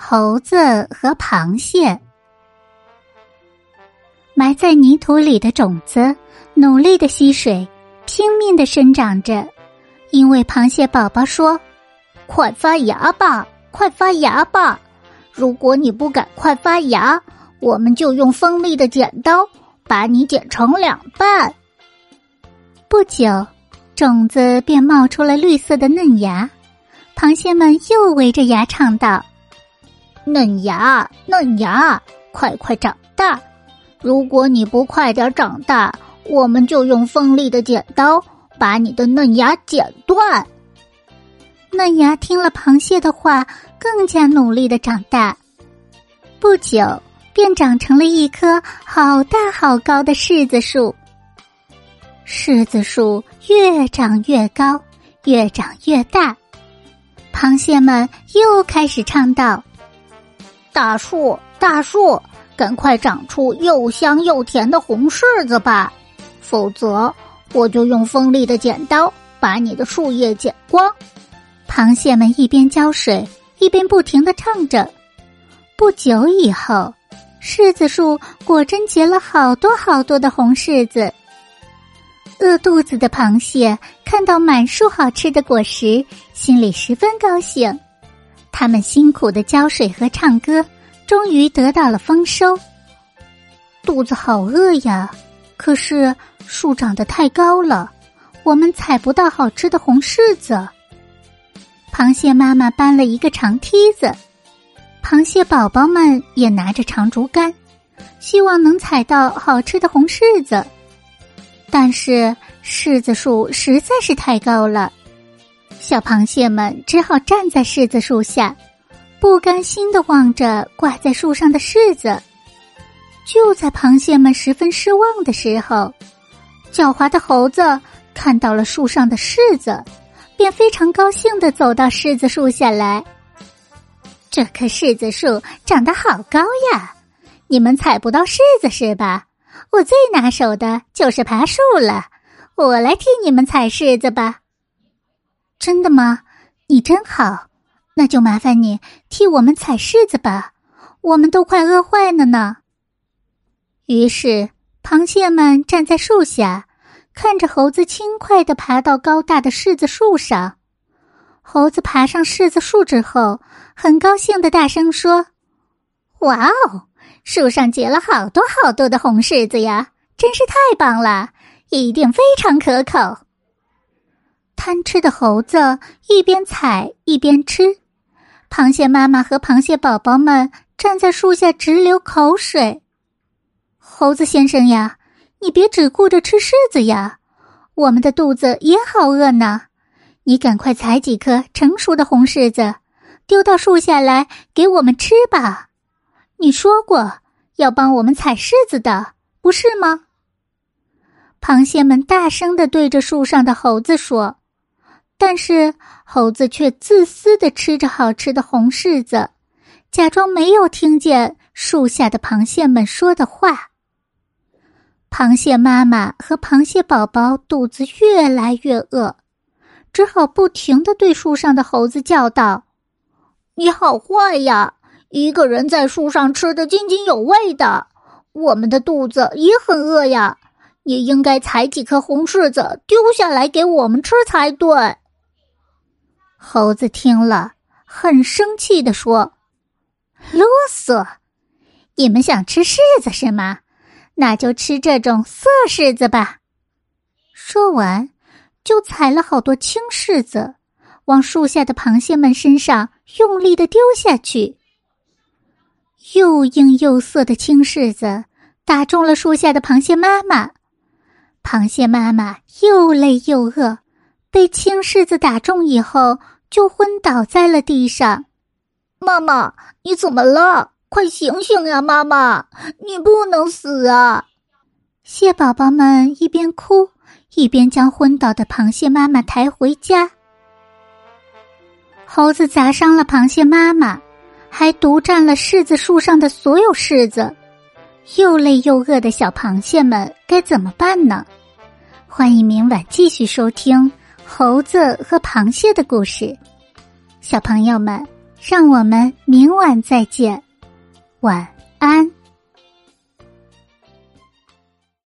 猴子和螃蟹，埋在泥土里的种子努力的吸水，拼命的生长着。因为螃蟹宝宝说：“快发芽吧，快发芽吧！如果你不赶快发芽，我们就用锋利的剪刀把你剪成两半。”不久，种子便冒出了绿色的嫩芽，螃蟹们又围着芽唱道。嫩芽，嫩芽，快快长大！如果你不快点长大，我们就用锋利的剪刀把你的嫩芽剪断。嫩芽听了螃蟹的话，更加努力的长大，不久便长成了一棵好大好高的柿子树。柿子树越长越高，越长越大，螃蟹们又开始唱道。大树，大树，赶快长出又香又甜的红柿子吧！否则，我就用锋利的剪刀把你的树叶剪光。螃蟹们一边浇水，一边不停的唱着。不久以后，柿子树果真结了好多好多的红柿子。饿肚子的螃蟹看到满树好吃的果实，心里十分高兴。他们辛苦的浇水和唱歌，终于得到了丰收。肚子好饿呀！可是树长得太高了，我们采不到好吃的红柿子。螃蟹妈妈搬了一个长梯子，螃蟹宝宝们也拿着长竹竿，希望能采到好吃的红柿子。但是柿子树实在是太高了。小螃蟹们只好站在柿子树下，不甘心的望着挂在树上的柿子。就在螃蟹们十分失望的时候，狡猾的猴子看到了树上的柿子，便非常高兴的走到柿子树下来。这棵柿子树长得好高呀！你们采不到柿子是吧？我最拿手的就是爬树了，我来替你们采柿子吧。真的吗？你真好，那就麻烦你替我们采柿子吧，我们都快饿坏了呢。于是，螃蟹们站在树下，看着猴子轻快的爬到高大的柿子树上。猴子爬上柿子树之后，很高兴的大声说：“哇哦，树上结了好多好多的红柿子呀，真是太棒了，一定非常可口。”贪吃的猴子一边采一边吃，螃蟹妈妈和螃蟹宝宝们站在树下直流口水。猴子先生呀，你别只顾着吃柿子呀，我们的肚子也好饿呢。你赶快采几颗成熟的红柿子，丢到树下来给我们吃吧。你说过要帮我们采柿子的，不是吗？螃蟹们大声的对着树上的猴子说。但是猴子却自私的吃着好吃的红柿子，假装没有听见树下的螃蟹们说的话。螃蟹妈妈和螃蟹宝宝肚子越来越饿，只好不停的对树上的猴子叫道：“你好坏呀！一个人在树上吃的津津有味的，我们的肚子也很饿呀！你应该采几颗红柿子丢下来给我们吃才对。”猴子听了，很生气的说：“啰嗦！你们想吃柿子是吗？那就吃这种涩柿子吧。”说完，就采了好多青柿子，往树下的螃蟹们身上用力的丢下去。又硬又涩的青柿子打中了树下的螃蟹妈妈，螃蟹妈妈又累又饿。被青柿子打中以后，就昏倒在了地上。妈妈，你怎么了？快醒醒呀！妈妈，你不能死啊！蟹宝宝们一边哭，一边将昏倒的螃蟹妈妈抬回家。猴子砸伤了螃蟹妈妈，还独占了柿子树上的所有柿子。又累又饿的小螃蟹们该怎么办呢？欢迎明晚继续收听。猴子和螃蟹的故事，小朋友们，让我们明晚再见，晚安。